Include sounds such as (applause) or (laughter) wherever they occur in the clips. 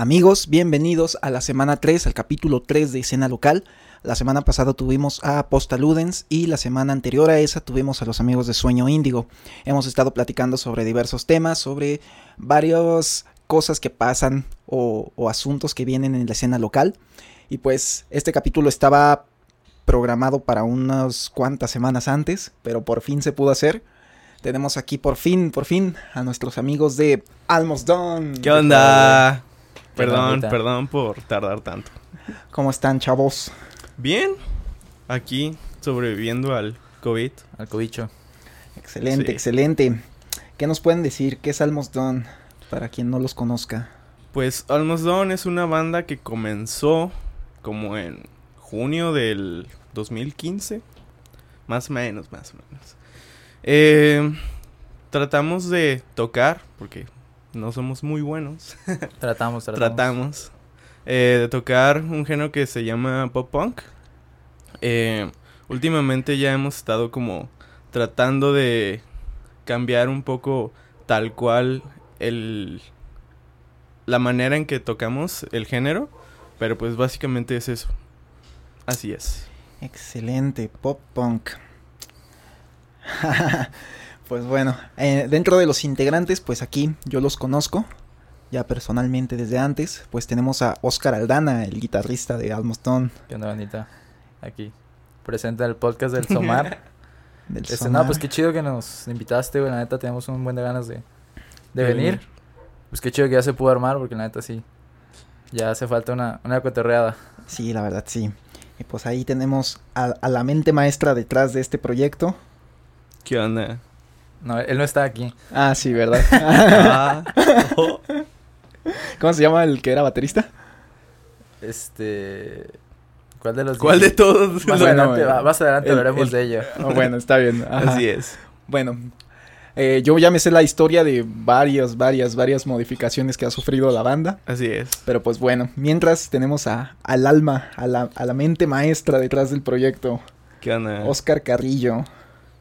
Amigos, bienvenidos a la semana 3, al capítulo 3 de escena local. La semana pasada tuvimos a Postaludens y la semana anterior a esa tuvimos a los amigos de Sueño Índigo. Hemos estado platicando sobre diversos temas, sobre varias cosas que pasan o, o asuntos que vienen en la escena local. Y pues este capítulo estaba programado para unas cuantas semanas antes, pero por fin se pudo hacer. Tenemos aquí por fin, por fin, a nuestros amigos de Almost Done. ¿Qué onda? ¿Qué Perdón, perdón por tardar tanto. ¿Cómo están, chavos? Bien, aquí sobreviviendo al COVID. Al cobicho. Excelente, Sí. excelente. ¿Qué nos pueden decir? ¿Qué es Almost Done? Para quien no los conozca. Pues Almost Done es una banda que comenzó como en junio del 2015. Más o menos, más o menos. Eh, tratamos de tocar, porque no somos muy buenos. (laughs) Tratamos, tratamos. tratamos eh, de tocar un género que se llama pop punk. Eh, últimamente ya hemos estado como tratando de cambiar un poco tal cual el la manera en que tocamos el género, pero pues básicamente es eso. Así es. Excelente, pop punk. (laughs) pues bueno, eh, dentro de los integrantes, pues aquí yo los conozco, ya personalmente desde antes. Pues tenemos a Oscar Aldana, el guitarrista de Almost Done. ¿Qué onda, bandita? Aquí. Presenta el podcast del Somar. (laughs) Del este, Sonar. no, pues qué chido que nos invitaste, güey. La neta, tenemos un buen de ganas de, de De venir. venir. Pues qué chido que ya se pudo armar, porque la neta sí. Ya hace falta una, una cotorreada. Sí, la verdad, sí. Y pues ahí tenemos a, a la mente maestra detrás de este proyecto. ¿Qué onda? No, él no está aquí. Ah, sí, ¿verdad? (laughs) Ah, oh, ¿Cómo se llama el que era baterista? Este. ¿Cuál de los ¿Cuál de todos? Más Bueno, adelante, va- más adelante el- hablaremos el- de ello. Oh, bueno, está bien. (laughs) Ajá. Así es. Bueno, eh, yo ya me sé la historia de varias, varias, varias modificaciones que ha sufrido la banda. Así es. Pero pues bueno, mientras tenemos a, al alma, a la, a la mente maestra detrás del proyecto, ¿Qué onda? Oscar Carrillo.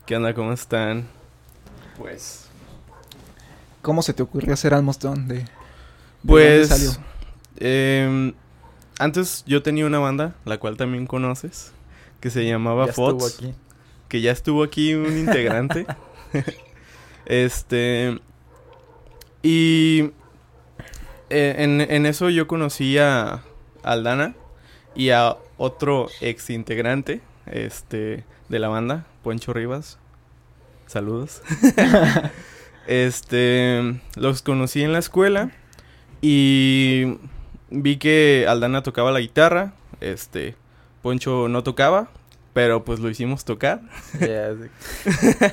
¿Qué onda? ¿Cómo están? Pues ¿Cómo se te ocurrió hacer Almost Done? De, de Pues, dónde salió? em, antes yo tenía una banda, la cual también conoces, que se llamaba Ya estuvo aquí. que ya estuvo aquí un (laughs) integrante. este, y eh, en, en eso yo conocí a Aldana y a otro ex integrante, este, de la banda, Poncho Rivas. Saludos. (laughs) Este, los conocí en la escuela y vi que Aldana tocaba la guitarra, este, Poncho no tocaba, pero pues lo hicimos tocar. (laughs)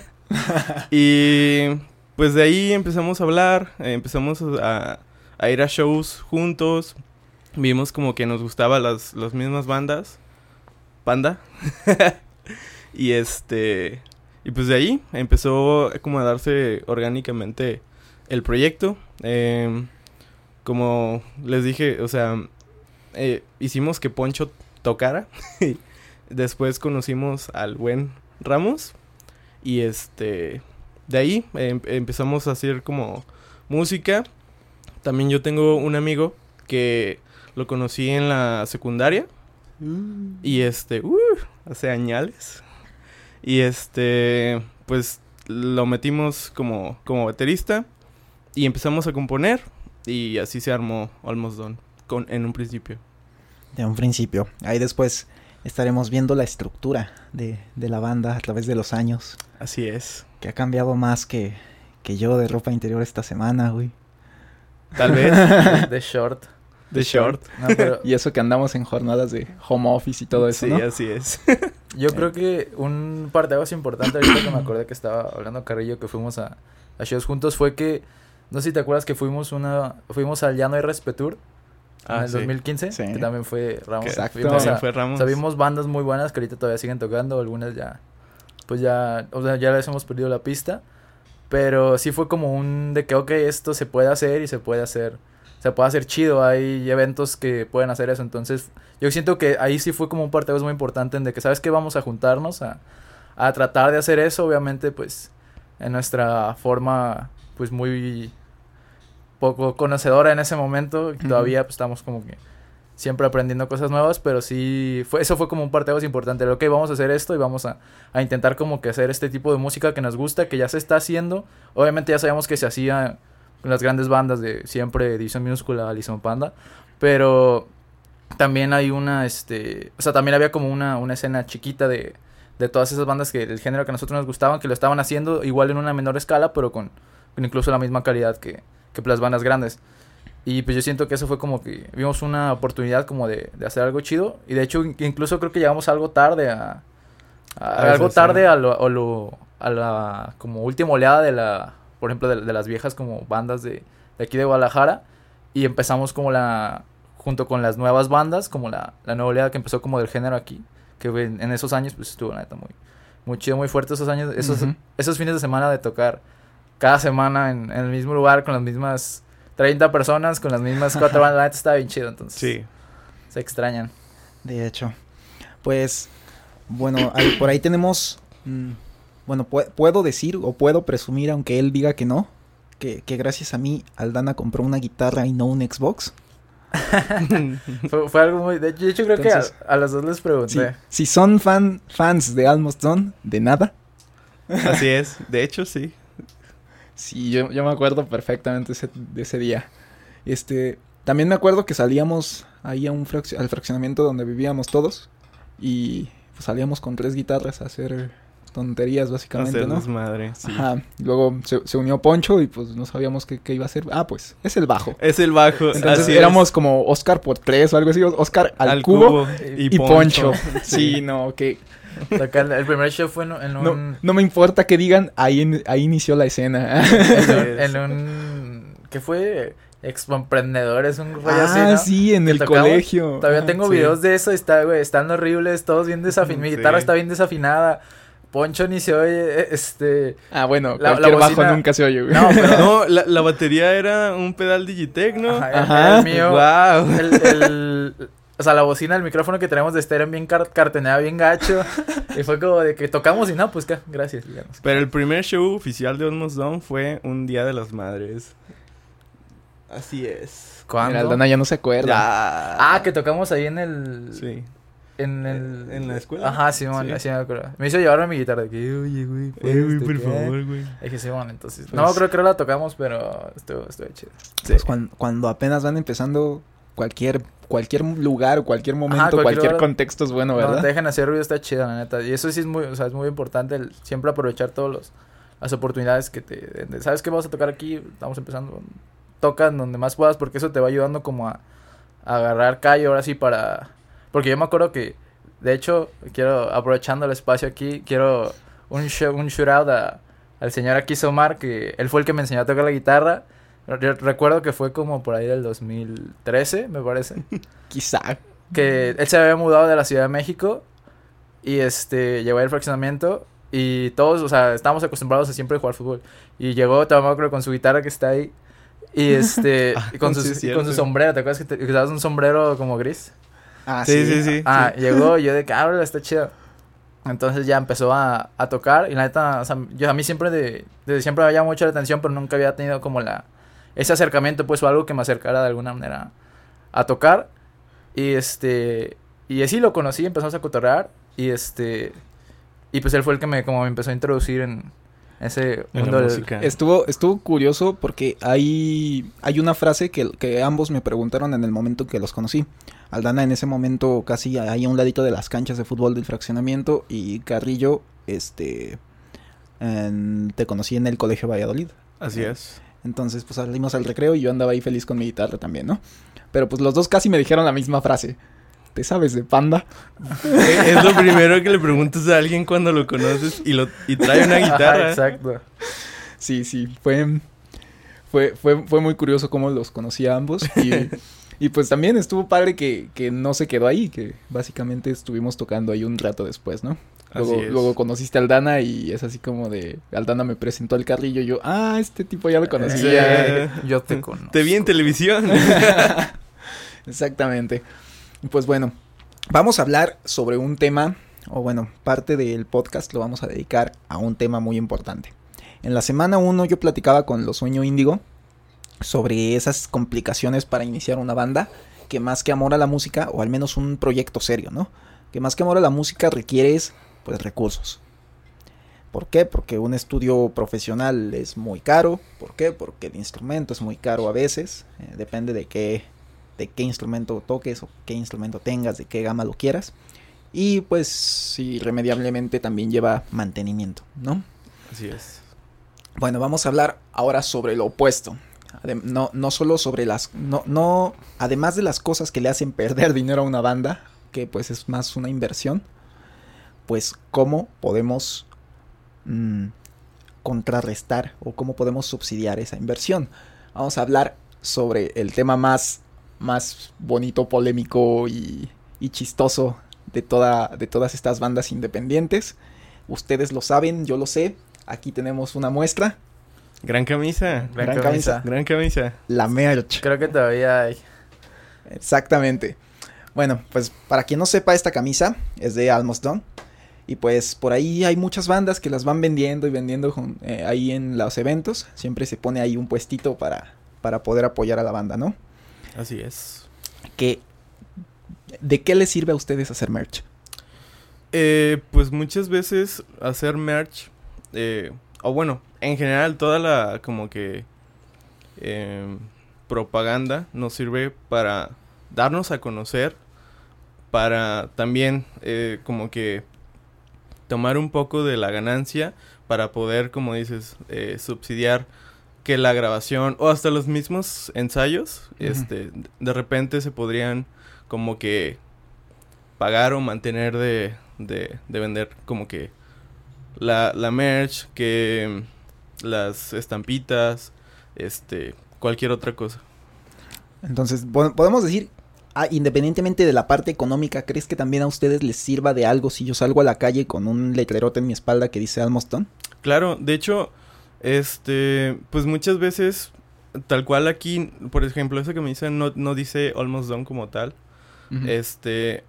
Y pues de ahí empezamos a hablar, eh, empezamos a, a ir a shows juntos, vimos como que nos gustaban las, las mismas bandas, Panda, (laughs) y este, y pues de ahí empezó como a darse orgánicamente el proyecto, Em, como les dije, o sea, eh, hicimos que Poncho tocara, (laughs) después conocimos al buen Ramos, y este, de ahí em- empezamos a hacer como música. También yo tengo un amigo que lo conocí en la secundaria. Y este, uh, hace añales. Y este, pues lo metimos como, como baterista. Y empezamos a componer. Y así se armó Almost Done. Con, en un principio. De un principio. Ahí después estaremos viendo la estructura de, de la banda a través de los años. Así es. Que ha cambiado más que, que yo de ropa interior esta semana, güey. Tal vez. (laughs) De short. The Short. No, pero Y eso que andamos en jornadas de home office y todo eso, sí, ¿no? así es. (laughs) yo creo que un parteaguas importante ahorita que me acordé que estaba hablando Carrillo que fuimos a, a shows juntos fue que no sé si te acuerdas que fuimos una fuimos al Llano y Respetur en el sí. 2015 Sí. que también fue Ramos. Exacto. Fuimos también a- fue Ramos. o sea, vimos bandas muy buenas que ahorita todavía siguen tocando, algunas ya pues ya, o sea, ya les hemos perdido la pista, pero sí fue como un de que ok, esto se puede hacer y se puede hacer se puede hacer chido, hay eventos que pueden hacer eso, entonces yo siento que ahí sí fue como un parteaguas muy importante en de que sabes que vamos a juntarnos a, a tratar de hacer eso, obviamente pues en nuestra forma pues muy poco conocedora en ese momento. Todavía pues, estamos como que siempre aprendiendo cosas nuevas, pero sí, fue, eso fue como un parteaguas importante. Ok, vamos a hacer esto y vamos a, a, intentar como que hacer este tipo de música que nos gusta, que ya se está haciendo. Obviamente ya sabíamos que se hacía con las grandes bandas de siempre, División Minúscula, Alison Panda, pero también hay una, este, o sea, también había como una, una escena chiquita de, de todas esas bandas que el género que a nosotros nos gustaban, que lo estaban haciendo igual en una menor escala, pero con, con incluso la misma calidad que, que las bandas grandes. Y pues yo siento que eso fue como que vimos una oportunidad como de, de hacer algo chido. Y de hecho, incluso creo que llegamos algo tarde a. a A algo tarde escena. a, lo, a, lo- a la como última oleada de la. Por ejemplo, de, de las viejas como bandas de, de aquí de Guadalajara. Y empezamos como la. Junto con las nuevas bandas, como la, la nueva oleada que empezó como del género aquí. Que en, en esos años, pues estuvo, la neta, muy, muy chido, muy fuerte esos años. Esos, esos fines de semana de tocar cada semana en, en el mismo lugar con las mismas 30 personas, con las mismas (laughs) cuatro bandas. La neta estaba bien chido, entonces Sí. se extrañan. De hecho, pues, bueno, ahí- por ahí tenemos, mm, bueno, pu- puedo decir o puedo presumir, aunque él diga que no, que, que gracias a mí Aldana compró una guitarra y no un Xbox. (laughs) Fue, fue algo muy. De hecho, creo Entonces, que a, a las dos les pregunté. si son fan, fans de Almost Done, de nada. Así es. De hecho, sí. Sí, yo, yo me acuerdo perfectamente ese- de ese día. Este, también me acuerdo que salíamos ahí a un al fraccionamiento donde vivíamos todos y pues, salíamos con tres guitarras a hacer tonterías básicamente, Hacer ¿no? desmadre, sí. Ajá. Luego se, se unió Poncho y pues no sabíamos qué, qué iba a hacer. Ah, pues es el bajo. Es el bajo. Entonces así es. éramos como Oscar por tres o algo así. Oscar al, cubo, y, Poncho. (laughs) Sí, no, que Acá el, el primer show fue en, en no, un. no me importa que digan, ahí, en- ahí inició la escena. (laughs) En un. (laughs) En un ¿Qué fue? Expo Emprendedores, un rollo así. ah, ¿no? sí, en Que el tocamos. colegio. Todavía tengo Sí. videos de eso, está, güey, están horribles, todos bien desafinados. Mi Sí. guitarra está bien desafinada. Poncho ni se oye, eh, este. Ah, bueno, La- la cualquier bajo nunca se oye, güey. No, pero. No, la, la batería era un pedal Digitech, ¿no? Ajá, el- Ajá. el mío. Wow. El, el- o sea, la bocina, el micrófono que tenemos de estéreo bien car carteneada, bien gacho. y fue como de que tocamos y no, pues ¿qué? gracias. digamos. Pero el primer show oficial de Almost Done fue un Día de las Madres. Así es. ¿Cuándo? Mira, Aldana ya no se acuerda. Ya. Ah, que tocamos ahí en el. Sí. En el. ¿En la escuela? Ajá, Simón, Sí. así me acuerdo. Me hizo llevarme mi guitarra. De que, oye, güey, ¿puedes tocar?" güey. Dije, Simón, entonces. Pues- No, creo que no la tocamos, pero estuvo, estuvo chido. Pues cuan- cuando, apenas van empezando, cualquier, cualquier lugar, cualquier momento, cualquier contexto es bueno, No, ¿verdad? te dejan hacer ruido, está chido, la neta. Y eso sí es muy, o sea, es muy importante el siempre aprovechar todos los las oportunidades que te de- de- sabes que vamos a tocar aquí, estamos empezando. Toca en donde más puedas porque eso te va ayudando como a, a agarrar callo ahora sí para porque yo me acuerdo que de hecho, quiero aprovechando el espacio aquí, quiero un show, un shootout a, al señor aquí Somar que él fue el que me enseñó a tocar la guitarra. Re- recuerdo que fue como por ahí del 2013, me parece (laughs) Quizá. que él se había mudado de la Ciudad de México y este llegó al fraccionamiento y todos, o sea, estábamos acostumbrados a siempre jugar fútbol y llegó todavía creo con su guitarra que está ahí y este (laughs) Ah, y con, su, y con su sombrero, ¿te acuerdas que, te, que usabas un sombrero como gris? Ah, Sí, sí, sí. Ah, llegó y yo de que, ah, está chido. Entonces ya empezó a, a tocar y la neta, o sea, yo a mí siempre de, desde siempre me había llamado mucho la atención, pero nunca había tenido como la, ese acercamiento pues o algo que me acercara de alguna manera a tocar. Y este, y así lo conocí, empezamos a cotorrear y este, y pues él fue el que me, como me empezó a introducir en ese mundo la del- música. Estuvo, estuvo curioso porque hay, hay una frase que, que ambos me preguntaron en el momento que los conocí. Aldana en ese momento casi ahí a un ladito de las canchas de fútbol del fraccionamiento y Carrillo, este, en- te conocí en el colegio Valladolid. Así es. Entonces pues salimos al recreo y yo andaba ahí feliz con mi guitarra también, ¿no? Pero pues los dos casi me dijeron la misma frase. ¿Te sabes de panda? (laughs) es lo primero que le preguntas a alguien cuando lo conoces y, lo, y trae una (laughs) Ajá, guitarra. exacto. Sí, sí, fue, fue, fue, fue muy curioso cómo los conocí a ambos. Y, (laughs) y pues también estuvo padre que, que no se quedó ahí, que básicamente estuvimos tocando ahí un rato después, ¿no? Luego, conociste a Aldana y es así como de, Aldana me presentó al carrillo y yo, ah, este tipo ya lo conocía. Yo te conozco. Te vi en televisión. Exactamente. Pues bueno, vamos a hablar sobre un tema, o bueno, parte del podcast lo vamos a dedicar a un tema muy importante. En la semana 1 yo platicaba con Los Sueño Índigo sobre esas complicaciones para iniciar una banda, que más que amor a la música, o al menos un proyecto serio, ¿no? Que más que amor a la música requieres, pues, recursos. ¿Por qué? Porque un estudio profesional es muy caro. ¿Por qué? Porque el instrumento es muy caro a veces. Eh, depende de qué, de qué instrumento toques o qué instrumento tengas, de qué gama lo quieras. Y pues irremediablemente también lleva mantenimiento, ¿no? Así es. Bueno, vamos a hablar ahora sobre lo opuesto. No, no solo sobre las... No, no, además de las cosas que le hacen perder (laughs) dinero a una banda, que pues es más una inversión, pues cómo podemos mm, contrarrestar o cómo podemos subsidiar esa inversión. Vamos a hablar sobre el tema más, más bonito, polémico y, y chistoso de, toda, de todas estas bandas independientes. Ustedes lo saben, yo lo sé. Aquí tenemos una muestra, Gran camisa. Gran, Gran camisa. Gran camisa. la merch. Creo que todavía hay. Exactamente. Bueno, pues para quien no sepa, esta camisa es de Almost Done. Y pues por ahí hay muchas bandas que las van vendiendo y vendiendo eh, ahí en los eventos. Siempre se pone ahí un puestito para, para poder apoyar a la banda, ¿no? Así es. Que, ¿De qué les sirve a ustedes hacer merch? Eh, pues muchas veces hacer merch, eh, o bueno, en general toda la como que em, propaganda nos sirve para darnos a conocer, para también eh, como que tomar un poco de la ganancia para poder, como dices, eh, subsidiar que la grabación o hasta los mismos ensayos, este, de repente se podrían como que pagar o mantener de, de, de vender como que la, la merch, que las estampitas, este, cualquier otra cosa. Entonces, po- podemos decir, ah, independientemente de la parte económica, ¿crees que también a ustedes les sirva de algo si yo salgo a la calle con un letrerote en mi espalda que dice Almost Done? Claro, de hecho, este, pues muchas veces, tal cual aquí, por ejemplo, esa camisa no, no dice Almost Done como tal. Este,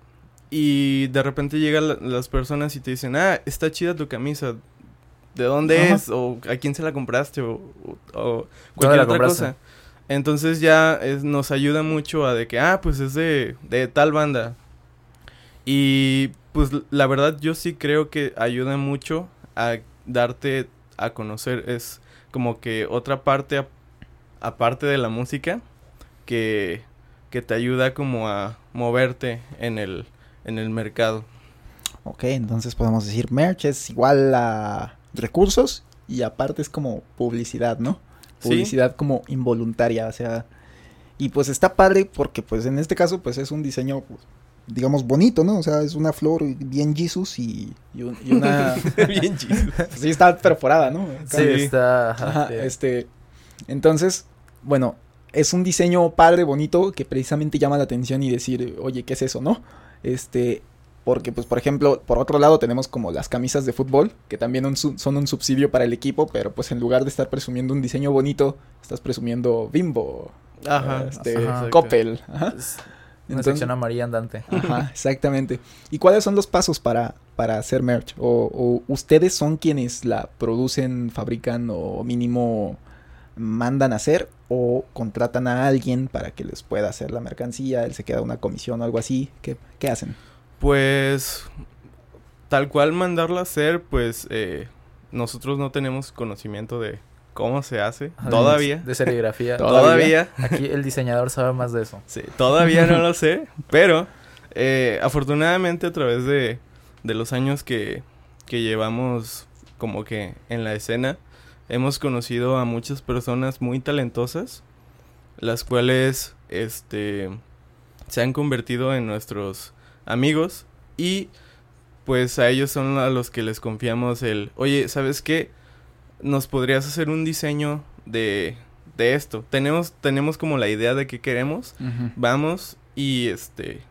y de repente llegan la- las personas y te dicen, ah, está chida tu camisa. ¿De dónde Ajá. es? ¿O a quién se la compraste? O, o- o ¿Dónde cualquier otra compraste? cosa. Entonces ya es- nos ayuda mucho a de que, ah, pues es de, de tal banda. Y pues la verdad yo sí creo que ayuda mucho a darte a conocer. Es como que otra parte a- aparte de la música que, que te ayuda como a moverte en el, en el mercado. Ok, entonces podemos decir merch es igual a recursos y aparte es como publicidad, ¿no? Sí. Publicidad como involuntaria, o sea, y pues está padre porque pues en este caso pues es un diseño pues, digamos bonito, ¿no? O sea, es una flor bien Jesus y, y un- y una... (laughs) Bien chido. (laughs) sí está perforada, ¿no? Sí, está. ajá, este, entonces, bueno, es un diseño padre, bonito, que precisamente llama la atención y decir, oye, ¿qué es eso, no? Este, porque, pues, por ejemplo, por otro lado tenemos como las camisas de fútbol, que también un son un subsidio para el equipo, pero pues en lugar de estar presumiendo un diseño bonito, estás presumiendo Bimbo, Ajá. este, Ajá. Coppel, ajá. Una Entonces- sección amarilla andante. Ajá, exactamente. ¿Y cuáles son los pasos para, para hacer merch? O, o ustedes son quienes la producen, fabrican o mínimo mandan a hacer o contratan a alguien para que les pueda hacer la mercancía, él se queda una comisión o algo así? ¿Qué, qué hacen? Pues tal cual mandarla a hacer, pues eh, nosotros no tenemos conocimiento de cómo se hace todavía. De serigrafía. (laughs) Todavía. Todavía. Aquí el diseñador sabe más de eso. Sí, todavía no lo (laughs) sé, pero eh, afortunadamente a través de, de los años que, que llevamos como que en la escena, hemos conocido a muchas personas muy talentosas, las cuales este, se han convertido en nuestros amigos y pues a ellos son a los que les confiamos el, oye, ¿sabes qué? Nos podrías hacer un diseño de, de esto. Tenemos, tenemos como la idea de qué queremos vamos y este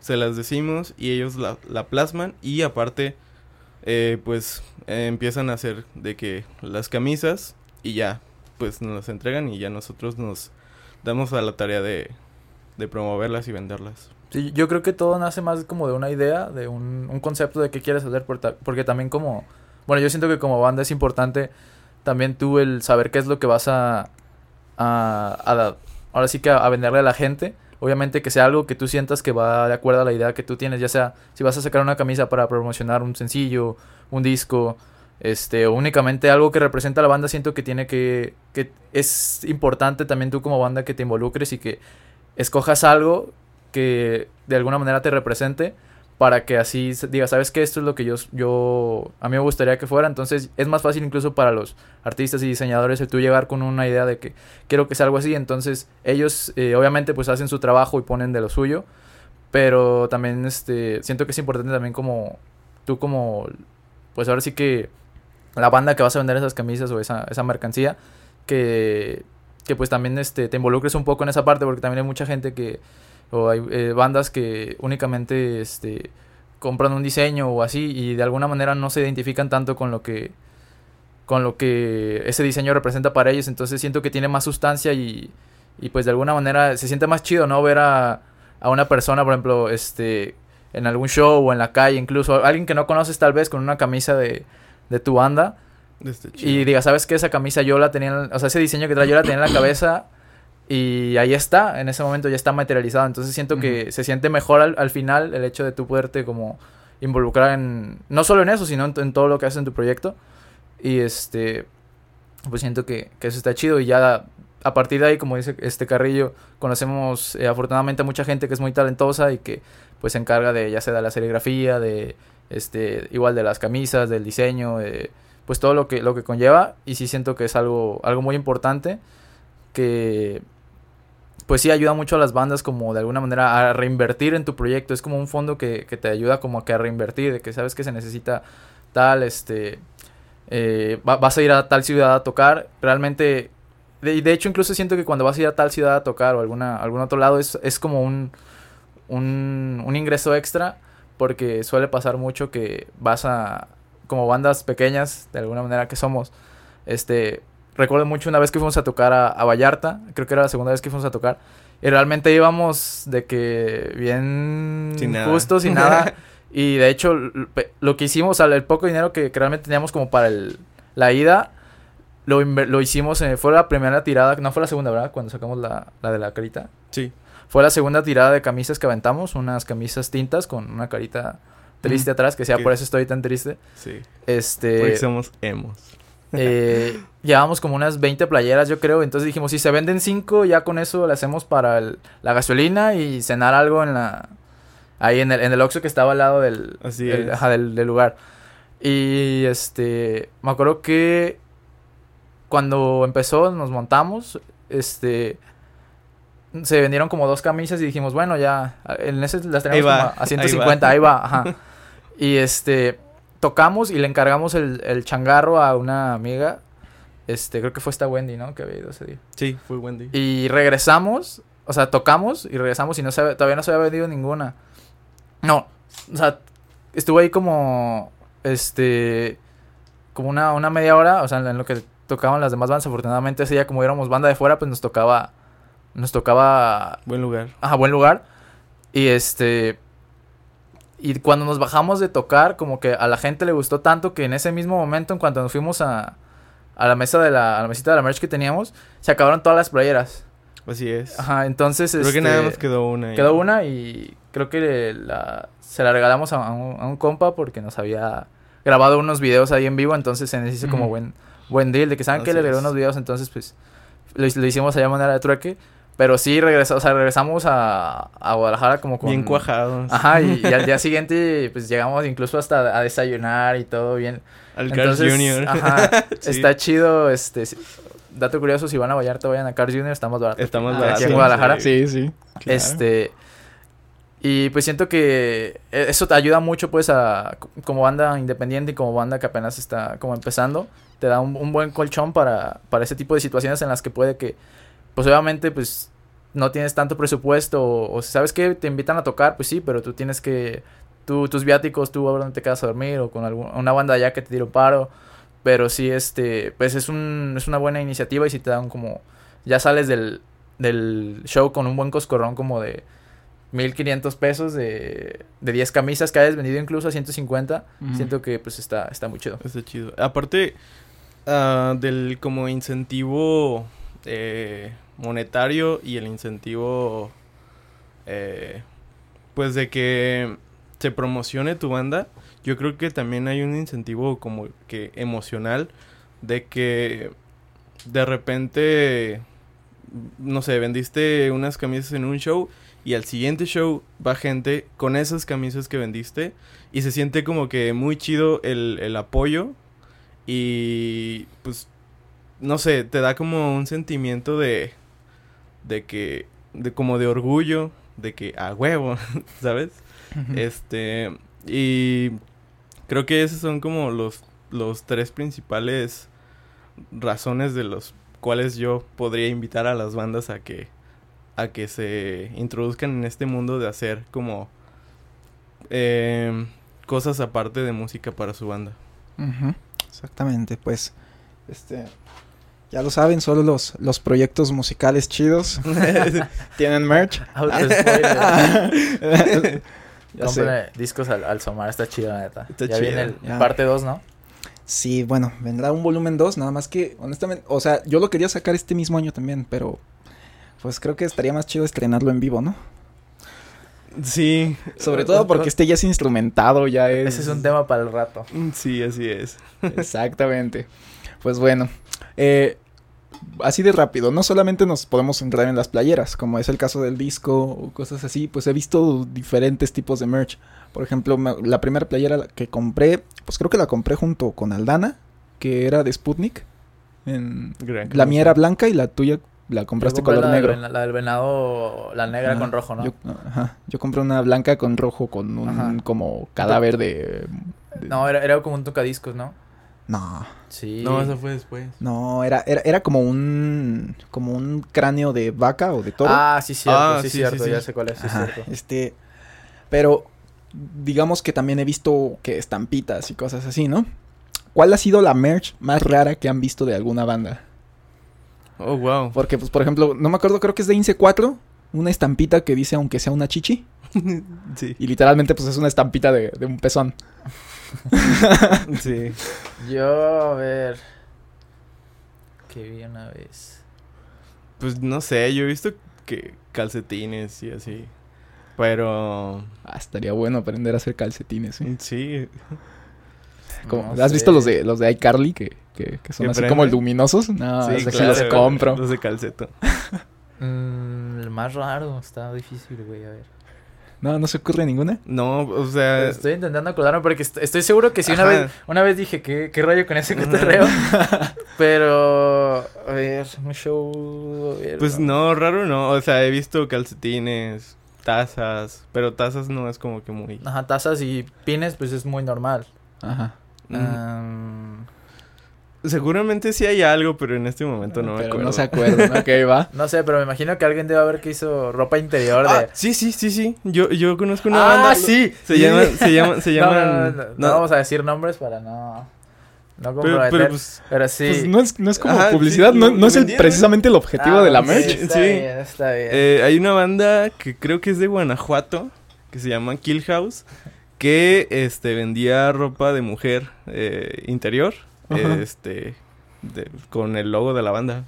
se las decimos y ellos la, la plasman y aparte eh, pues eh, empiezan a hacer de que las camisas y ya pues nos las entregan y ya nosotros nos damos a la tarea de, de promoverlas y venderlas. Sí, yo creo que todo nace más como de una idea, de un, un concepto de qué quieres hacer, porque también como, bueno, yo siento que como banda es importante también tú el saber qué es lo que vas a, a, a- ahora sí que a, a venderle a la gente. Obviamente que sea algo que tú sientas que va de acuerdo a la idea que tú tienes, ya sea si vas a sacar una camisa para promocionar un sencillo, un disco, este, o únicamente algo que representa a la banda, siento que tiene que, que es importante también tú como banda que te involucres y que escojas algo que de alguna manera te represente para que así diga, sabes que esto es lo que yo, yo, a mí me gustaría que fuera, entonces es más fácil incluso para los artistas y diseñadores el tú llegar con una idea de que quiero que sea algo así, entonces ellos eh, obviamente pues hacen su trabajo y ponen de lo suyo, pero también este, siento que es importante también como tú como, pues ahora sí que la banda que vas a vender esas camisas o esa, esa mercancía, que, que pues también este, te involucres un poco en esa parte, porque también hay mucha gente que, o hay eh, bandas que únicamente este, compran un diseño o así y de alguna manera no se identifican tanto con lo que con lo que ese diseño representa para ellos, entonces siento que tiene más sustancia y, y pues de alguna manera se siente más chido, ¿no? Ver a, a una persona, por ejemplo, este en algún show o en la calle, incluso alguien que no conoces tal vez con una camisa de, de tu banda y diga, ¿sabes qué? Esa camisa yo la tenía, en- o sea, ese diseño que trae yo la tenía en la cabeza y ahí está, en ese momento ya está materializado. Entonces siento que se siente mejor al, al final el hecho de tú poderte como involucrar en, no solo en eso, sino en, en todo lo que haces en tu proyecto. Y este, pues siento que, que eso está chido y ya a partir de ahí, como dice este Carrillo, conocemos eh, afortunadamente a mucha gente que es muy talentosa y que pues se encarga de ya sea de la serigrafía, de este igual de las camisas, del diseño, eh, pues todo lo que lo que conlleva y sí siento que es algo algo muy importante que pues sí ayuda mucho a las bandas como de alguna manera a reinvertir en tu proyecto, es como un fondo que, que te ayuda como que a reinvertir, de que sabes que se necesita tal, este, eh, va- vas a ir a tal ciudad a tocar, realmente, de, de hecho incluso siento que cuando vas a ir a tal ciudad a tocar o alguna, algún otro lado es, es como un, un, un ingreso extra, porque suele pasar mucho que vas a, como bandas pequeñas, de alguna manera que somos, este, recuerdo mucho una vez que fuimos a tocar a, a Vallarta, creo que era la segunda vez que fuimos a tocar, y realmente íbamos de que bien Sin nada. justo, sin nada. (laughs) y de hecho, lo que hicimos, el poco dinero que, que realmente teníamos como para el, la ida, lo, lo hicimos, eh, fue la primera tirada, no fue la segunda, ¿verdad? Cuando sacamos la, la de la carita. Sí. Fue la segunda tirada de camisas que aventamos, unas camisas tintas con una carita triste Mm, atrás, que sea por eso estoy tan triste. Sí. Este, Porque somos emos. (laughs) eh, llevábamos como unas 20 playeras, yo creo. Entonces dijimos, si se venden 5, ya con eso le hacemos para el- la gasolina y cenar algo en la... Ahí en el, en el Oxxo que estaba al lado del, Así ajá, del, del lugar. Y este, me acuerdo que cuando empezó nos montamos, este, se vendieron como dos camisas y dijimos, bueno, ya, en ese las tenemos va, como a ahí 150, va. ahí va, ajá. (laughs) Y este, tocamos y le encargamos el, el changarro a una amiga, este, creo que fue esta Wendy, ¿no? Que había ido ese día. Sí, fue Wendy. Y regresamos, o sea, tocamos y regresamos y no se, todavía no se había vendido ninguna. No, o sea, estuvo ahí como, este, como una, una media hora, o sea, en lo que tocaban las demás bandas. Afortunadamente ese día como éramos banda de fuera, pues nos tocaba, nos tocaba Buen lugar. a buen lugar. Y este. Y cuando nos bajamos de tocar, como que a la gente le gustó tanto que en ese mismo momento, en cuanto nos fuimos a, a la mesa de la, a la mesita de la merch que teníamos, se acabaron todas las playeras. Así es. Ajá, entonces. Creo que este, nada más quedó una. ahí. Quedó una y creo que la, se la regalamos a, a un, a un compa porque nos había grabado unos videos ahí en vivo, entonces se nos hizo como buen, buen deal de que saben que le regaló es. unos videos, entonces pues lo, lo hicimos allá de manera de trueque, pero sí regresa, o sea, regresamos a, a Guadalajara como con... Bien cuajados. Ajá, y, y al día siguiente pues llegamos incluso hasta a desayunar y todo bien. Al Carl Jr. Ajá, (laughs) Sí. está chido, este... si- Dato curioso, si van a Vallarta, vayan a Cars Jr., está más barato. Está más Aquí barato. en Guadalajara. Sí, sí. claro. Este. Y pues siento que e- eso te ayuda mucho, pues, a como banda independiente y como banda que apenas está como empezando. Te da un, un buen colchón para, para ese tipo de situaciones en las que puede que, pues, obviamente, pues, no tienes tanto presupuesto. O, o sabes que te invitan a tocar, pues sí, pero tú tienes que. Tú, tus viáticos, tú a ver dónde te quedas a dormir o con algún- una banda allá que te tire un paro. Pero sí, este, pues es, un, es una buena iniciativa y si te dan como. Ya sales del, del show con un buen coscorrón como de 1500 pesos de, de 10 camisas que hayas vendido incluso a 150. Ujú. Siento que pues está, está muy chido. Está chido. Aparte ah, del como incentivo eh, monetario y el incentivo, eh, pues de que se promocione tu banda, yo creo que también hay un incentivo como que emocional de que de repente, no sé, vendiste unas camisas en un show y al siguiente show va gente con esas camisas que vendiste y se siente como que muy chido el, el apoyo y pues no sé, te da como un sentimiento de de que de como de orgullo, de que a huevo, (laughs) ¿sabes? Este y creo que esos son como los los tres principales razones de los cuales yo podría invitar a las bandas a que a que se introduzcan en este mundo de hacer como em, cosas aparte de música para su banda. Exactamente, pues este ya lo saben, solo los, los proyectos musicales chidos (laughs) tienen merch. (laughs) Cómprenle discos al, al Somar, está chido, la neta. Está ya chido. viene el Ya. parte 2, ¿no? Sí, bueno, vendrá un volumen 2, nada más que honestamente, o sea, yo lo quería sacar este mismo año también, pero pues creo que estaría más chido estrenarlo en vivo, ¿no? Sí. Sobre todo porque este ya es instrumentado, ya es Ese es un tema para el rato. Sí, así es. Exactamente. Pues bueno, eh, así de rápido, no solamente nos podemos centrar en las playeras, como es el caso del disco o cosas así, pues he visto diferentes tipos de merch. Por ejemplo, la primera playera que compré, pues creo que la compré junto con Aldana, que era de Sputnik. En- la mía era blanca y la tuya la compraste Yo color la negro. La del venado, la negra Ajá. con rojo, ¿no? Yo, ajá, yo compré una blanca con rojo con un Ajá. como cadáver de, de- No, era, era como un tocadiscos, ¿no? No, Sí. No, eso fue después. no, era, era, era como un como un cráneo de vaca o de toro. Ah, sí, cierto, Ah, sí, sí, cierto, sí, sí. ya sé cuál es, sí, Ajá, cierto. este, pero digamos que también he visto que estampitas y cosas así, ¿no? ¿Cuál ha sido la merch más rara que han visto de alguna banda? Oh, wow. Porque, pues, por ejemplo, no me acuerdo, creo que es de Ince 4, una estampita que dice aunque sea una chichi, (laughs) sí. y literalmente, pues, es una estampita de, de un pezón. (laughs) Sí. Yo, a ver. Que vi una vez. Pues no sé, yo he visto que calcetines y así. Pero Ah, estaría bueno aprender a hacer calcetines, ¿eh? sí. Como- No ¿Has visto los de los de iCarly que, que, que son ¿Que así prenden? como luminosos? No, sí claro, los compro. Los de calceto. Mm, el más raro, está difícil, güey, a ver. No, no se ocurre ninguna. No, o sea, Estoy intentando acordarme porque est- estoy seguro que sí, una Ajá. vez, una vez dije, ¿qué, qué rollo con ese cotorreo? (laughs) Pero, a ver, un show... a ver, pues no, raro no. O sea, he visto calcetines, tazas, pero tazas no es como que muy... Ajá, tazas y pines, pues es muy normal. Ajá. Am, Seguramente sí hay algo, pero en este momento no me acuerdo. no se acuerdan. ok, va. (laughs) no sé, pero me imagino que alguien debe haber que hizo ropa interior de... Ah, sí, sí, sí, sí. Yo, yo conozco una Ah, banda. sí. Se sí. llaman, se llaman, se (laughs) No, llaman. no, no, no, no vamos a decir nombres para no... No pero, pero Pero, pues, sí. Pues no es, no es como Ajá, publicidad, sí, no, no es el, precisamente el objetivo Ah, de la ok, merch. Está Sí. bien, está bien. eh, hay una banda que creo que es de Guanajuato, que se llama Kill House, que este vendía ropa de mujer eh, interior, Ajá. este, de- con el logo de la banda.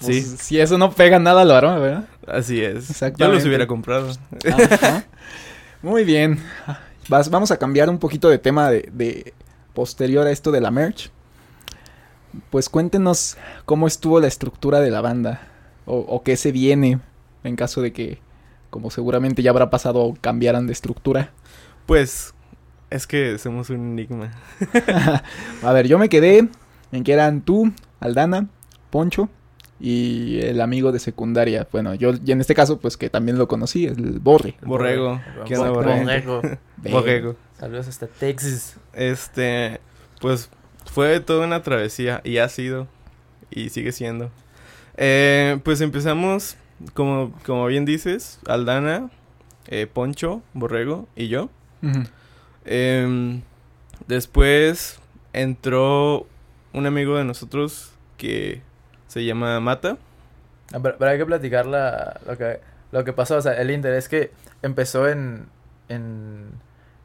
Pues, Sí, Si eso no pega nada, lo hará, ¿verdad? así es. Yo los hubiera comprado. Ajá. (laughs) Muy bien. Vas- vamos a cambiar un poquito de tema de, de posterior a esto de la merch. Pues cuéntenos cómo estuvo la estructura de la banda. O, o qué se viene en caso de que, como seguramente ya habrá pasado, cambiaran de estructura. Pues es que somos un enigma. (laughs) A ver, yo me quedé en que eran tú, Aldana, Poncho y el amigo de secundaria. Bueno, yo y en este caso, pues que también lo conocí, el Borre. El Borrego. borrego. ¿Qué onda, (laughs) Borrego. Saludos hasta Texas. Este, pues fue toda una travesía y ha sido y sigue siendo. Eh, pues empezamos, como, como bien dices, Aldana, eh, Poncho, Borrego y yo. Em, después entró un amigo de nosotros que se llama Mata. Ah, Pero, pero hay que platicar la, lo, que, lo que pasó. O sea, el Inter es que empezó en, en...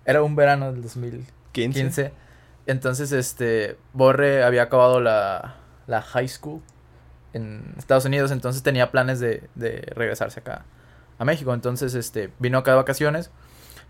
Era un verano del 2015. 15. Entonces, este... Borre había acabado la, la high school. en Estados Unidos, entonces tenía planes de, de regresarse acá a México. Entonces, este, vino acá de vacaciones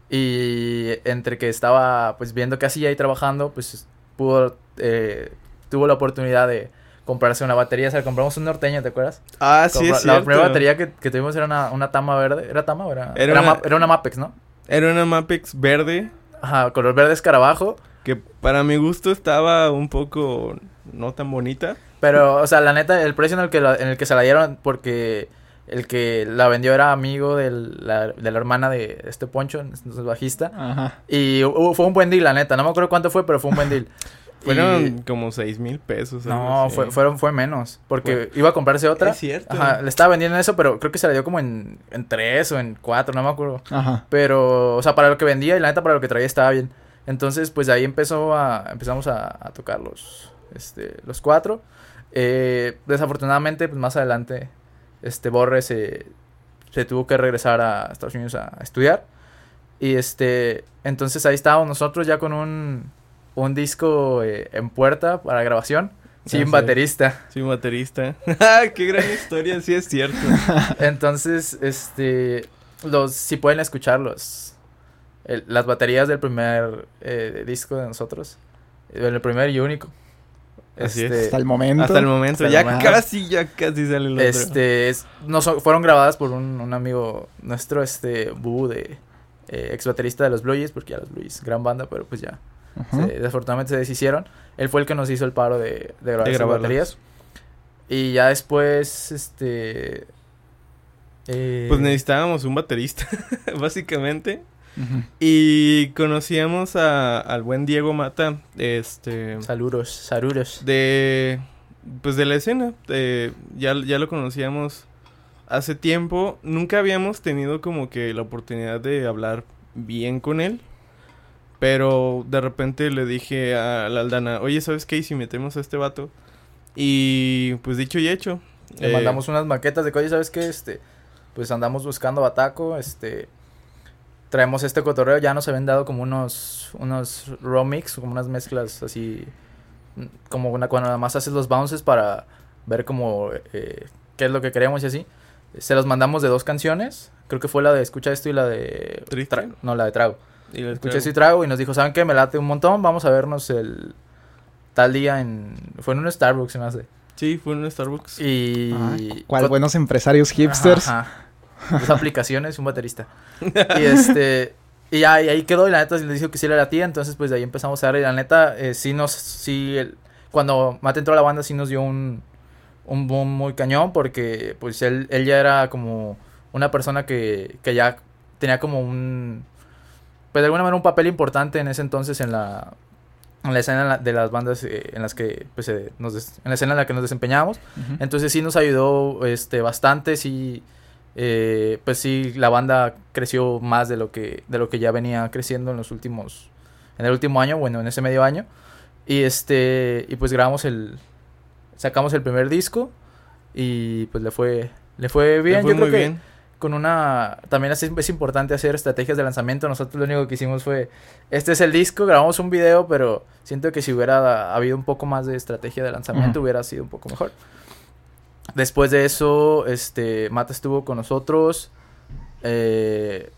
y entre que estaba pues viendo qué hacía y trabajando, pues pudo, eh, tuvo la oportunidad de comprarse una batería. O sea, compramos un norteño, ¿te acuerdas? Ah, sí, Compra- es La cierto. primera batería que, que tuvimos era una, una Tama verde. ¿Era Tama o era? Era Era, una- Ma- era una Mapex, ¿no? Era una Mapex verde Ajá, color verde escarabajo. que para mi gusto estaba un poco no tan bonita. Pero, o sea, la neta, el precio en el que, la- en el que se la dieron, porque el que la vendió era amigo del- la, de la hermana de este Poncho, entonces bajista. Ajá. Y hubo- fue un buen deal, la neta. No me acuerdo cuánto fue, pero fue un buen deal. (laughs) Fueron Y- como seis mil pesos. No, fue, fueron, fue menos. Porque iba a comprarse otra. Es cierto. Ajá, le estaba vendiendo eso, pero creo que se la dio como en, en tres o en cuatro, no me acuerdo. Ajá. Pero, o sea, para lo que vendía y la neta para lo que traía estaba bien. Entonces, pues de ahí empezó a, empezamos a, a tocar los, este, los cuatro. Eh, desafortunadamente, pues más adelante, este Borre se, se tuvo que regresar a Estados Unidos a, a estudiar. Y este, entonces ahí estábamos nosotros ya con un, un disco eh, en puerta para grabación. Sin sé. baterista. Soy baterista. ¡Ah, (laughs) qué gran historia! Sí es cierto. (laughs) Entonces, este, los, si pueden escucharlos, el- las baterías del primer eh, disco de nosotros, eh, el primer y único. Así es. Hasta el momento. Hasta el momento. Hasta el ya momento. casi, ya casi sale el otro. Este, es- no son- fueron grabadas por un, un amigo nuestro, este, Bubu, de eh, ex baterista de los Blue Jays, porque ya los Blue Jays, gran banda, pero pues ya, se- desafortunadamente se deshicieron. Él fue el que nos hizo el paro de, de grabar De esas grabarlas. baterías. Y ya después, este... eh, Pues necesitábamos un baterista, (laughs) básicamente. Y conocíamos a, al buen Diego Mata, este, Saludos, saludos. de, pues de la escena. de- ya, ya lo conocíamos hace tiempo. Nunca habíamos tenido como que la oportunidad de hablar bien con él. Pero de repente le dije a la Aldana, oye, ¿sabes qué? ¿Y si metemos a este vato? Y pues dicho y hecho. Le eh, mandamos unas maquetas de oye, ¿sabes qué? Este, pues andamos buscando bataco, este, traemos este cotorreo, ya nos habían dado como unos, unos raw mix, como unas mezclas así, como una, cuando nada más haces los bounces para ver como, eh, qué es lo que queremos y así. Se los mandamos de dos canciones, creo que fue la de Escucha Esto y la de... ¿Triste? Tra- no, la de Trago. y Escucha Esto y Trago y nos dijo, ¿saben qué? Me late un montón, vamos a vernos el tal día en... Fue en un Starbucks, se me hace. Sí, fue en un Starbucks. Y... Ah, ¿Cuál buenos empresarios hipsters? Ajá, ajá. (laughs) Dos aplicaciones, un baterista. Y este. Y ahí quedó, y la neta le dijo que sí era la tía, entonces pues de ahí empezamos a dar, y la neta, eh, sí nos, sí, el- cuando Mate entró a la banda sí nos dio un, un boom muy cañón, porque pues él, él ya era como una persona que, que ya tenía como un, pues de alguna manera un papel importante en ese entonces en la, en la escena de las bandas eh, en las que, pues, eh, nos des- en la escena en la que nos desempeñábamos. Ujú. Entonces sí nos ayudó este bastante, sí eh, pues sí la banda creció más de lo que de lo que ya venía creciendo en los últimos en el último año, bueno, en ese medio año. Y este y pues grabamos el sacamos el primer disco y pues le fue le fue bien, Le fue yo creo muy que bien. con una también es, es importante hacer estrategias de lanzamiento. Nosotros lo único que hicimos fue este es el disco, grabamos un video, pero siento que si hubiera habido un poco más de estrategia de lanzamiento Ujú. hubiera sido un poco mejor. Después de eso, este Mata estuvo con nosotros eh,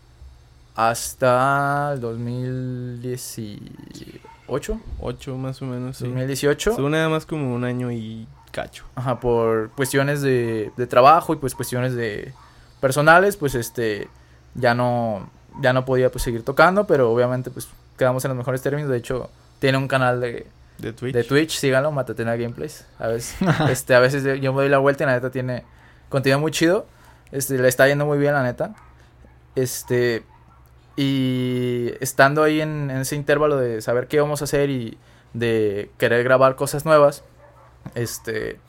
hasta el 2018, Ocho más o menos, sí. 2018. Estuvo nada más como un año y cacho. Ajá, por cuestiones de, de trabajo y pues cuestiones de personales, pues este ya no ya no podía pues seguir tocando, pero obviamente pues quedamos en los mejores términos. De hecho, tiene un canal de, De Twitch. de Twitch, síganlo, Matatena Gameplays. A veces (laughs) este a veces yo me doy la vuelta y la neta tiene contenido muy chido. Este le está yendo muy bien la neta. Este y estando ahí en, ese intervalo de saber qué vamos a hacer y de querer grabar cosas nuevas, este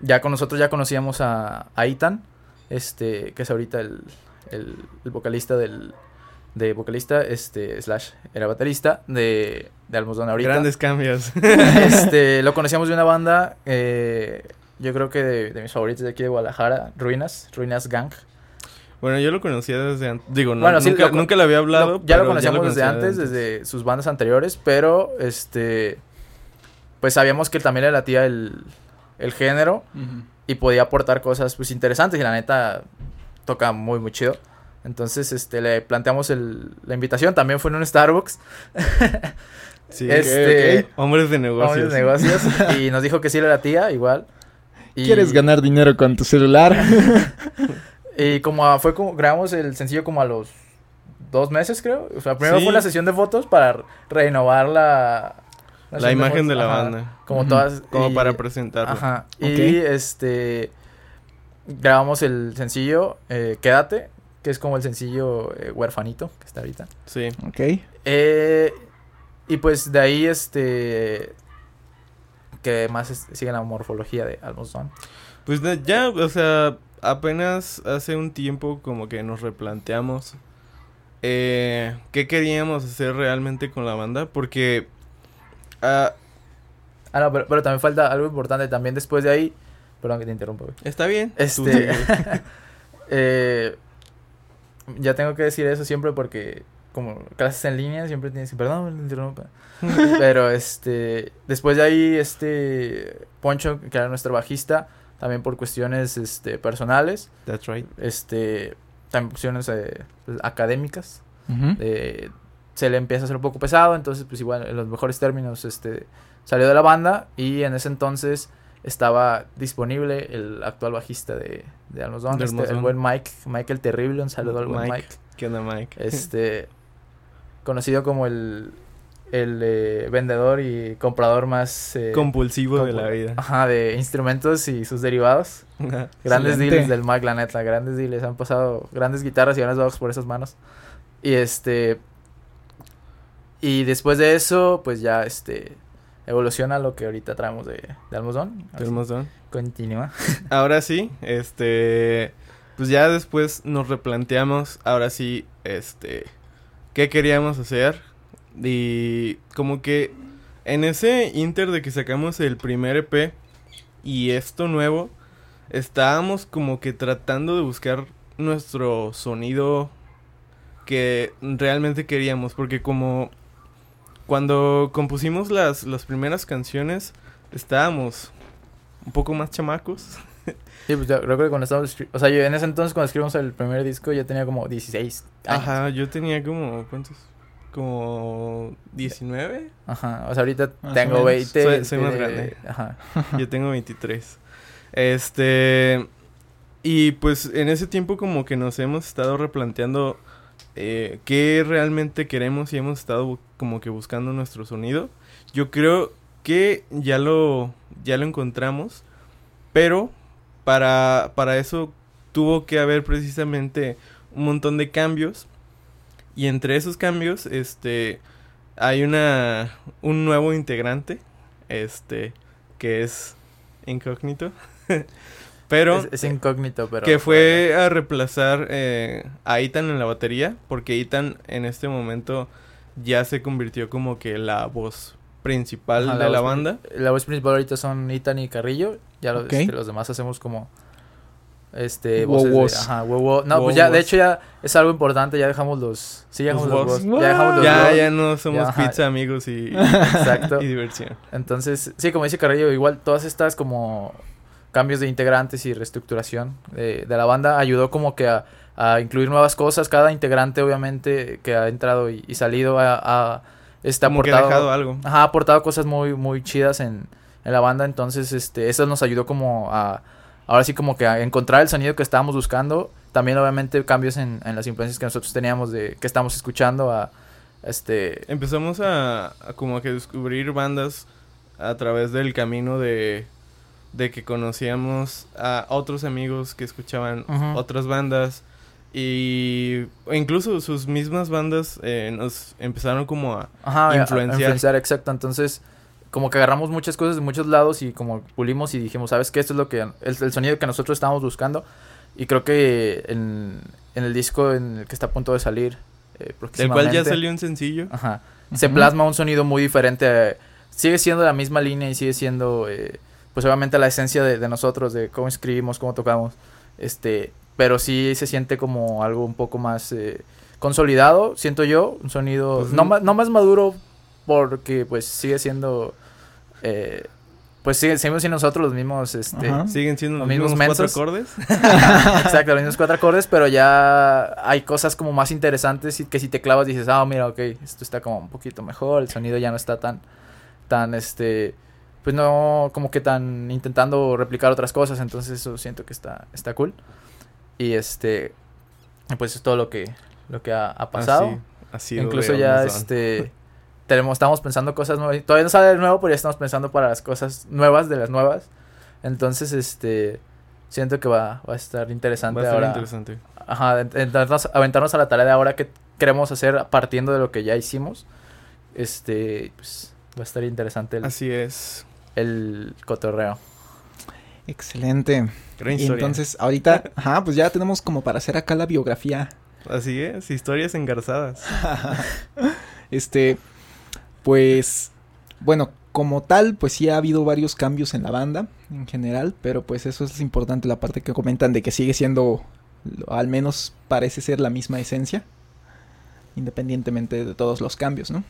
ya con nosotros ya conocíamos a, a Ethan, este, que es ahorita el, el, el vocalista del de vocalista, este, slash, era baterista de, de Almozón ahorita. Grandes cambios. (laughs) (laughs) Este, lo conocíamos de una banda, eh, yo creo que de, de mis favoritos de aquí de Guadalajara, Ruinas, Ruinas Gang. bueno, yo lo conocía desde antes. Digo, no, Bueno, sí, nunca, lo nunca le había hablado. Lo- ya lo conocíamos desde antes, desde sus bandas anteriores, pero este, pues sabíamos que también le latía el, el género. Y podía aportar cosas pues interesantes y la neta toca muy muy chido. Entonces, este, le planteamos el, la invitación, también fue en un Starbucks. (laughs) Sí, Este-. Hombres de negocios. Hombres de negocios (laughs) y nos dijo que sí era la tía, igual. Y, ¿Quieres ganar dinero con tu celular? (laughs) Y como a- fue como, grabamos el sencillo como a los dos meses, creo. O sea, primero Sí. fue una sesión de fotos para renovar la... La imagen de la ajá, banda. Como todas... Como y- para presentarlo. Ajá. Y este... Grabamos el sencillo eh, Quédate, que es como el sencillo eh, huerfanito que está ahorita. Sí. ok. Eh, y pues de ahí, este... Que más es- sigue la morfología de Almost Done. Pues ya, o sea, apenas hace un tiempo como que nos replanteamos eh, qué queríamos hacer realmente con la banda, porque ah, Ah, no, pero, pero también falta algo importante. También después de ahí... Perdón que te interrumpa, güey. está bien. Este, (laughs) eh, ya tengo que decir eso siempre porque como clases en línea siempre tienes que, perdón, me interrumpa. (laughs) Pero este, después de ahí, este, Poncho, que era nuestro bajista, también por cuestiones, este, personales, That's right. este, también cuestiones eh, académicas, eh, se le empieza a hacer un poco pesado, entonces pues igual en los mejores términos este salió de la banda y en ese entonces estaba disponible el actual bajista de, de De este, el buen Mike, Mike el Terrible, un saludo al buen Mike. Mike, ¿Qué onda, Mike? este conocido como el el eh, vendedor y comprador más eh, Compulsivo de la vida. ajá, de instrumentos y sus derivados. (laughs) Grandes Excelente. deals del Mac, la neta, grandes deals. Han pasado grandes guitarras y grandes bajos por esas manos. Y este. Y después de eso, pues ya este. Evoluciona lo que ahorita traemos de, de Almozón. Así, Tenemos don. Continúa. (laughs) Ahora sí, este, pues ya después nos replanteamos, ahora sí, este, qué queríamos hacer y como que en ese inter de que sacamos el primer EP y esto nuevo, estábamos como que tratando de buscar nuestro sonido que realmente queríamos, porque como cuando compusimos las, las primeras canciones, estábamos un poco más chamacos. (laughs) Sí, pues yo creo que cuando estábamos. O sea, yo en ese entonces, cuando escribimos el primer disco, ya tenía como 16 años. Ajá, yo tenía como, ¿cuántos? Como 19. Ajá. O sea, ahorita Más tengo menos. 20. Soy- soy más grande. Ajá. Yo tengo 23. Este. Y pues en ese tiempo como que nos hemos estado replanteando eh, qué realmente queremos y hemos estado como que buscando nuestro sonido. Yo creo que ya lo, ya lo encontramos, pero para, para eso tuvo que haber precisamente un montón de cambios. Y entre esos cambios, este, hay una, un nuevo integrante, este, que es incógnito. (laughs) Pero es, es incógnito, pero. que fue a reemplazar eh, a Ethan en la batería, porque Ethan en este momento ya se convirtió como que la voz principal Ajá, de la banda. La voz principal ahorita son Ethan y Carrillo. Ya los, este, los demás hacemos como. Este, Wow, voces de- wows. ajá, wow, wow. No, Wow, pues ya, de hecho ya es algo importante, ya dejamos los, sí, ya Los dejamos los, wows, ya dejamos los Ya, ya no somos Ya, ajá. pizza amigos y, (laughs) Exacto. y diversión. Entonces, sí, como dice Carrillo, igual todas estas como cambios de integrantes y reestructuración de, de la banda ayudó como que a, a incluir nuevas cosas. Cada integrante, obviamente, que ha entrado y, y salido ha, ha este, Como que aportado, dejado algo. Ajá, ha aportado cosas muy, muy chidas en, en la banda. Entonces, este, eso nos ayudó como a, ahora sí como que a encontrar el sonido que estábamos buscando. También, obviamente, cambios en, en las influencias que nosotros teníamos de que estamos escuchando a, este, Empezamos a, a como que descubrir bandas a través del camino de, de que conocíamos a otros amigos que escuchaban otras bandas y incluso sus mismas bandas eh, nos empezaron como a Ajá, a- a influenciar. influenciar, exacto. Entonces, como que agarramos muchas cosas de muchos lados y como pulimos y dijimos, ¿sabes qué? Esto es lo que, el, el sonido que nosotros estábamos buscando. Y creo que en, en el disco en el que está a punto de salir, eh, del cual ya salió un sencillo. Ajá. Se plasma un sonido muy diferente. eh, sigue siendo la misma línea y sigue siendo, eh, pues obviamente la esencia de, de nosotros, de cómo escribimos, cómo tocamos. Este, pero sí se siente como algo un poco más eh, consolidado, siento yo, un sonido Pues, no, no más maduro porque pues sigue siendo eh, pues sí, seguimos siendo nosotros los mismos, este, Ajá. Siguen siendo Los los, mismos mismos cuatro acordes. (laughs) exacto, los mismos cuatro acordes, pero ya hay cosas como más interesantes y que si te clavas dices, ah, mira, ok, esto está como un poquito mejor, el sonido ya no está tan, tan, este, pues no, como que tan intentando replicar otras cosas, entonces eso siento que está, está cool. Y este, pues es todo lo que, lo que ha, ha pasado. Así, ha sido Incluso ya Amazon. este tenemos estamos pensando cosas nuevas. Todavía no sale de nuevo, pero ya estamos pensando para las cosas nuevas de las nuevas. Entonces, este siento que va, va a estar interesante Va a estar ahora. interesante. Ajá, ent- aventarnos, aventarnos a la tarea de ahora que queremos hacer partiendo de lo que ya hicimos. Este, pues va a estar interesante el, Así es. el cotorreo. Excelente. Gran Y historia. entonces, ahorita, (laughs) ajá, pues ya tenemos como para hacer acá la biografía. Así es, historias engarzadas. (laughs) Este, pues, bueno, como tal, pues sí ha habido varios cambios en la banda en general, pero pues eso es importante, la parte que comentan de que sigue siendo, al menos parece ser la misma esencia, independientemente de todos los cambios, ¿no?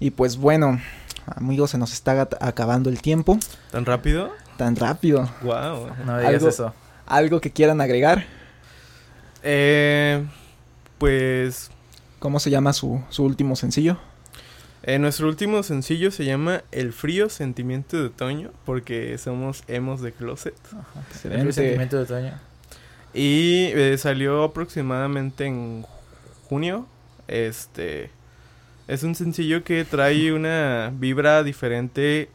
Y pues bueno, amigos, se nos está acabando el tiempo, ¿Tan rápido? Tan rápido. Wow. No digas Algo- eso. ¿Algo que quieran agregar? Eh, pues ¿Cómo se llama su, su último sencillo? eh, nuestro último sencillo se llama El frío sentimiento de otoño porque somos emos de closet. El Excelente. sentimiento de otoño. Y eh, salió aproximadamente en junio. Este es un sencillo que trae una vibra diferente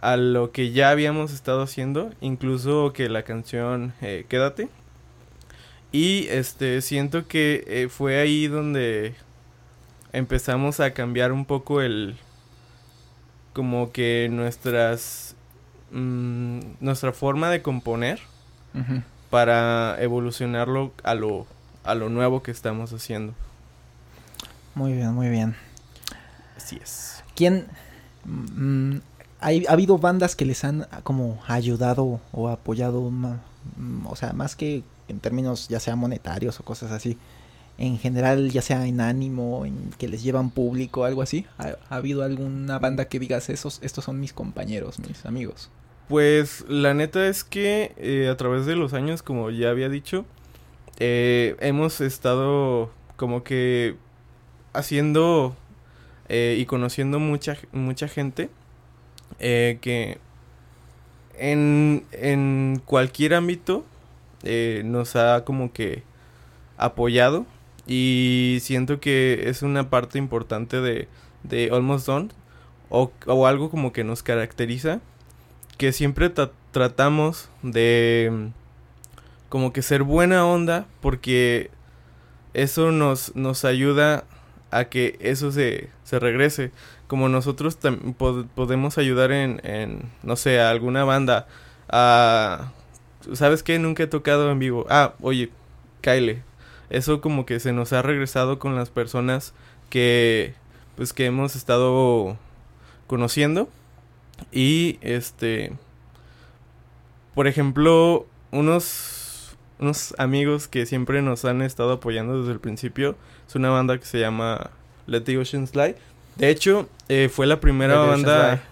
a lo que ya habíamos estado haciendo, incluso que la canción eh, Quédate. Y este siento que eh, fue ahí donde empezamos a cambiar un poco el como que nuestras mm, nuestra forma de componer para evolucionarlo a lo, a lo nuevo que estamos haciendo. Muy bien, muy bien. Así es. ¿Quién? mm, ¿Ha habido bandas que les han ah, como ayudado o apoyado, mm, o sea, más que en términos ya sea monetarios o cosas así, en general ya sea en ánimo, en que les llevan público, algo así? ¿Ha, ha habido alguna banda que digas esos, estos son mis compañeros, mis amigos? Pues la neta es que eh, a través de los años, como ya había dicho, eh, hemos estado como que haciendo eh, y conociendo mucha, mucha gente eh, que en, en cualquier ámbito eh, nos ha como que apoyado y siento que es una parte importante de, de Almost Done o, o algo como que nos caracteriza que siempre tra- tratamos de mm, como que ser buena onda porque eso nos, nos ayuda a que eso se, se regrese. Como nosotros pod- podemos ayudar en, en, no sé, a alguna banda a... ¿Sabes qué? Nunca he tocado en vivo. Ah, oye, Kyle. Eso como que se nos ha regresado con las personas que, pues, que hemos estado conociendo. Y este, por ejemplo, unos, unos amigos que siempre nos han estado apoyando desde el principio, es una banda que se llama Let the Ocean Slide. De hecho, eh, fue la primera banda,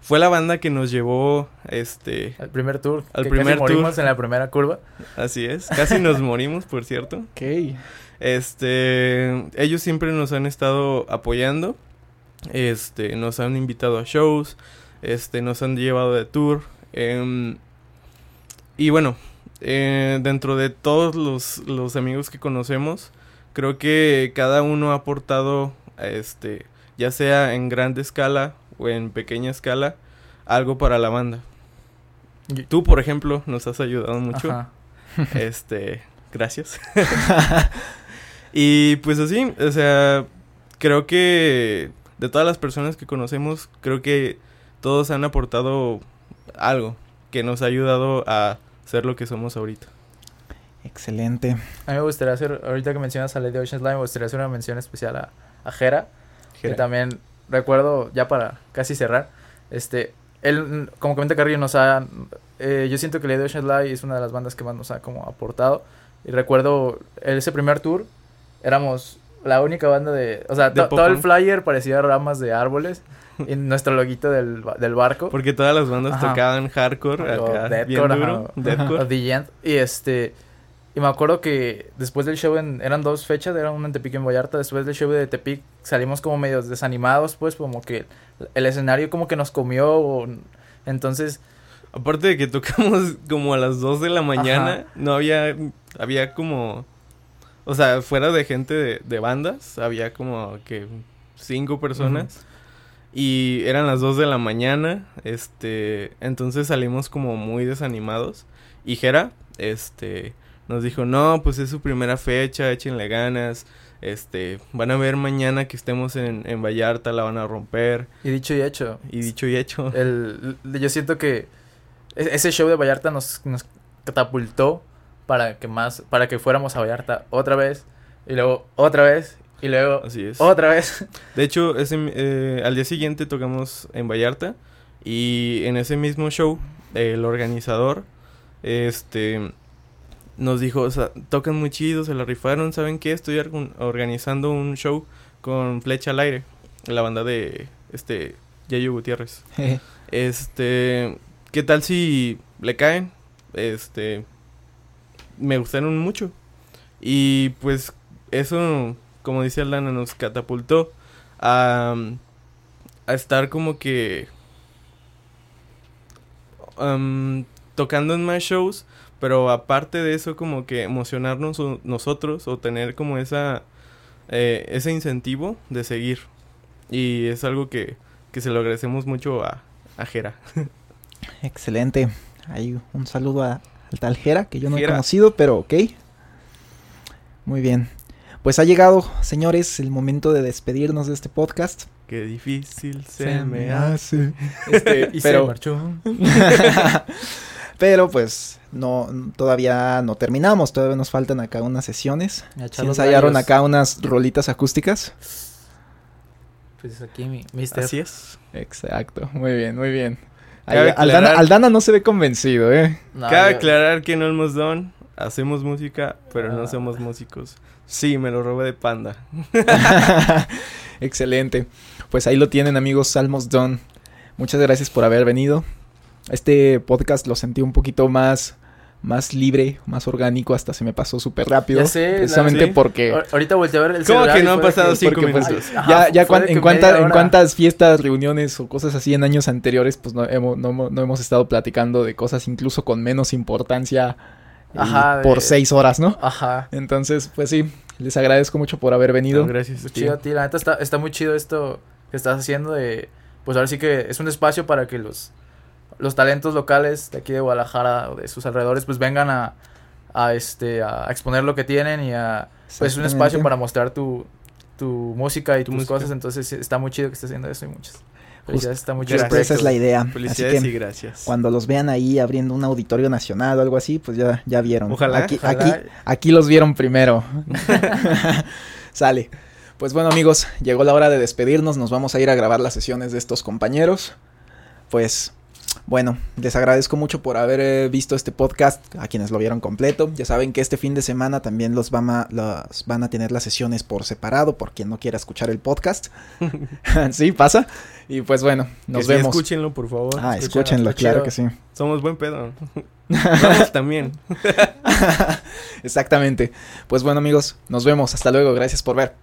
fue la banda que nos llevó, este, Al primer tour. Al que primer casi morimos tour. en la primera curva. así es, casi nos (laughs) morimos, por cierto. Ok. Este, ellos siempre nos han estado apoyando. Este, nos han invitado a shows. Este, nos han llevado de tour. em, y bueno, eh, dentro de todos los, los amigos que conocemos, creo que cada uno ha aportado, este, ya sea en grande escala o en pequeña escala, algo para la banda. Tú, por ejemplo, nos has ayudado mucho. Ajá. (laughs) (laughs) Este, gracias. (laughs) y pues así, o sea, creo que de todas las personas que conocemos, creo que todos han aportado algo que nos ha ayudado a ser lo que somos ahorita. Excelente. A mí me gustaría hacer, ahorita que mencionas a Lady Ocean Slime, me gustaría hacer una mención especial a, a Jera. Que también recuerdo, ya para casi cerrar, este, él, como comenta Carrillo, nos ha, eh, yo siento que Lady Ocean Slime es una de las bandas que más nos ha como aportado. Y recuerdo ese primer tour, éramos la única banda de... O sea, De todo el flyer parecía ramas de árboles. y (laughs) nuestro loguito del, del barco. Porque todas las bandas Ajá. tocaban hardcore, acá, bien deathcore, duro, ajá, o- deathcore. (laughs) o The End. Y este... Y me acuerdo que después del show en, eran dos fechas, era una en Tepic y en Vallarta. Después del show de Tepic salimos como medio desanimados, pues como que el escenario como que nos comió. o- entonces, Aparte de que tocamos (laughs) como a las 2 de la mañana, Ajá. no había, había como, o sea, fuera de gente de, de bandas, había como que cinco personas. Y eran las 2 de la mañana, este, entonces salimos como muy desanimados. Y Jera, este, nos dijo, no, pues es su primera fecha, échenle ganas. Este, van a ver mañana que estemos en, en Vallarta, la van a romper. y dicho y hecho, Y dicho y hecho. el, yo siento que e- ese show de Vallarta nos, nos catapultó para que más, para que fuéramos a Vallarta otra vez, y luego otra vez, y luego Así es. otra vez. De hecho, ese, eh, al día siguiente tocamos en Vallarta y en ese mismo show el organizador este nos dijo, o sea, tocan muy chido, se la rifaron, ¿saben qué? Estoy organ- organizando un show con Flecha al Aire, la banda de este Yayo Gutiérrez. (laughs) Este, ¿qué tal si le caen? Este, me gustaron mucho. Y pues eso, como dice Aldana, nos catapultó a, a estar como que tocando en más shows, pero aparte de eso como que emocionarnos o- nosotros o tener como esa eh, ese incentivo de seguir. Y es algo que, que se lo agradecemos mucho a, a Jera. (laughs) Excelente. Ahí un saludo a, al tal Jera, que yo no he conocido, pero ok. Muy bien. Pues ha llegado, señores, el momento de despedirnos de este podcast. Qué difícil se, me hace. Este, (laughs) Y pero, se marchó. (laughs) pero pues no todavía no terminamos, todavía nos faltan acá unas sesiones. Los ensayaron acá unas rolitas acústicas. Pues aquí mi mister. Así es. Exacto, muy bien, muy bien. Ahí, Aldana, no se ve convencido, ¿eh? No, Cabe yo- aclarar que no hemos don, hacemos música, pero no Ah. somos músicos. Sí, me lo robé de panda. (laughs) Excelente. Pues ahí lo tienen, amigos. Salmos Done. Muchas gracias por haber venido. Este podcast lo sentí un poquito más, más libre, más orgánico. Hasta se me pasó súper rápido. Ya sé, la- Precisamente sí. porque. Ahor- Ahorita volteé a ver el ¿Cómo celular que y no han pasado que- cinco porque, pues, minutos? Ajá, ya, ya cuan- de que en, cuántas fiestas, reuniones o cosas así en años anteriores, pues no hemos, no, hemos- no hemos estado platicando de cosas incluso con menos importancia de- por seis horas, ¿no? Ajá. Entonces, pues sí, les agradezco mucho por haber venido. No, gracias. Pues tío. chido a ti, la neta está, está muy chido esto que estás haciendo de, pues ahora sí que es un espacio para que los, los talentos locales de aquí de Guadalajara o de sus alrededores pues vengan a, a este, a exponer lo que tienen y a, pues un espacio para mostrar tu, tu música y Tu tus música. cosas, entonces está muy chido que estés haciendo eso y muchas felicidades, está muy Justo chido. Esa es la idea. Así Felicidades que y gracias. cuando los vean ahí abriendo un auditorio nacional o algo así, pues ya, ya vieron. Ojalá, Aquí, ojalá. aquí, aquí los vieron primero. (laughs) Sale. Pues bueno amigos, llegó la hora de despedirnos, nos vamos a ir a grabar las sesiones de estos compañeros. Pues bueno, les agradezco mucho por haber eh, visto este podcast, a quienes lo vieron completo. Ya saben que este fin de semana también los van a, los van a tener las sesiones por separado, por quien no quiera escuchar el podcast. (laughs) (laughs) sí, pasa. Y pues bueno, nos Que sí, vemos. escúchenlo, por favor. Ah, Escúchenlo, claro que sí. Somos buen pedo. (laughs) Vamos también. Exactamente. Pues bueno amigos, nos vemos. Hasta luego. Gracias por ver.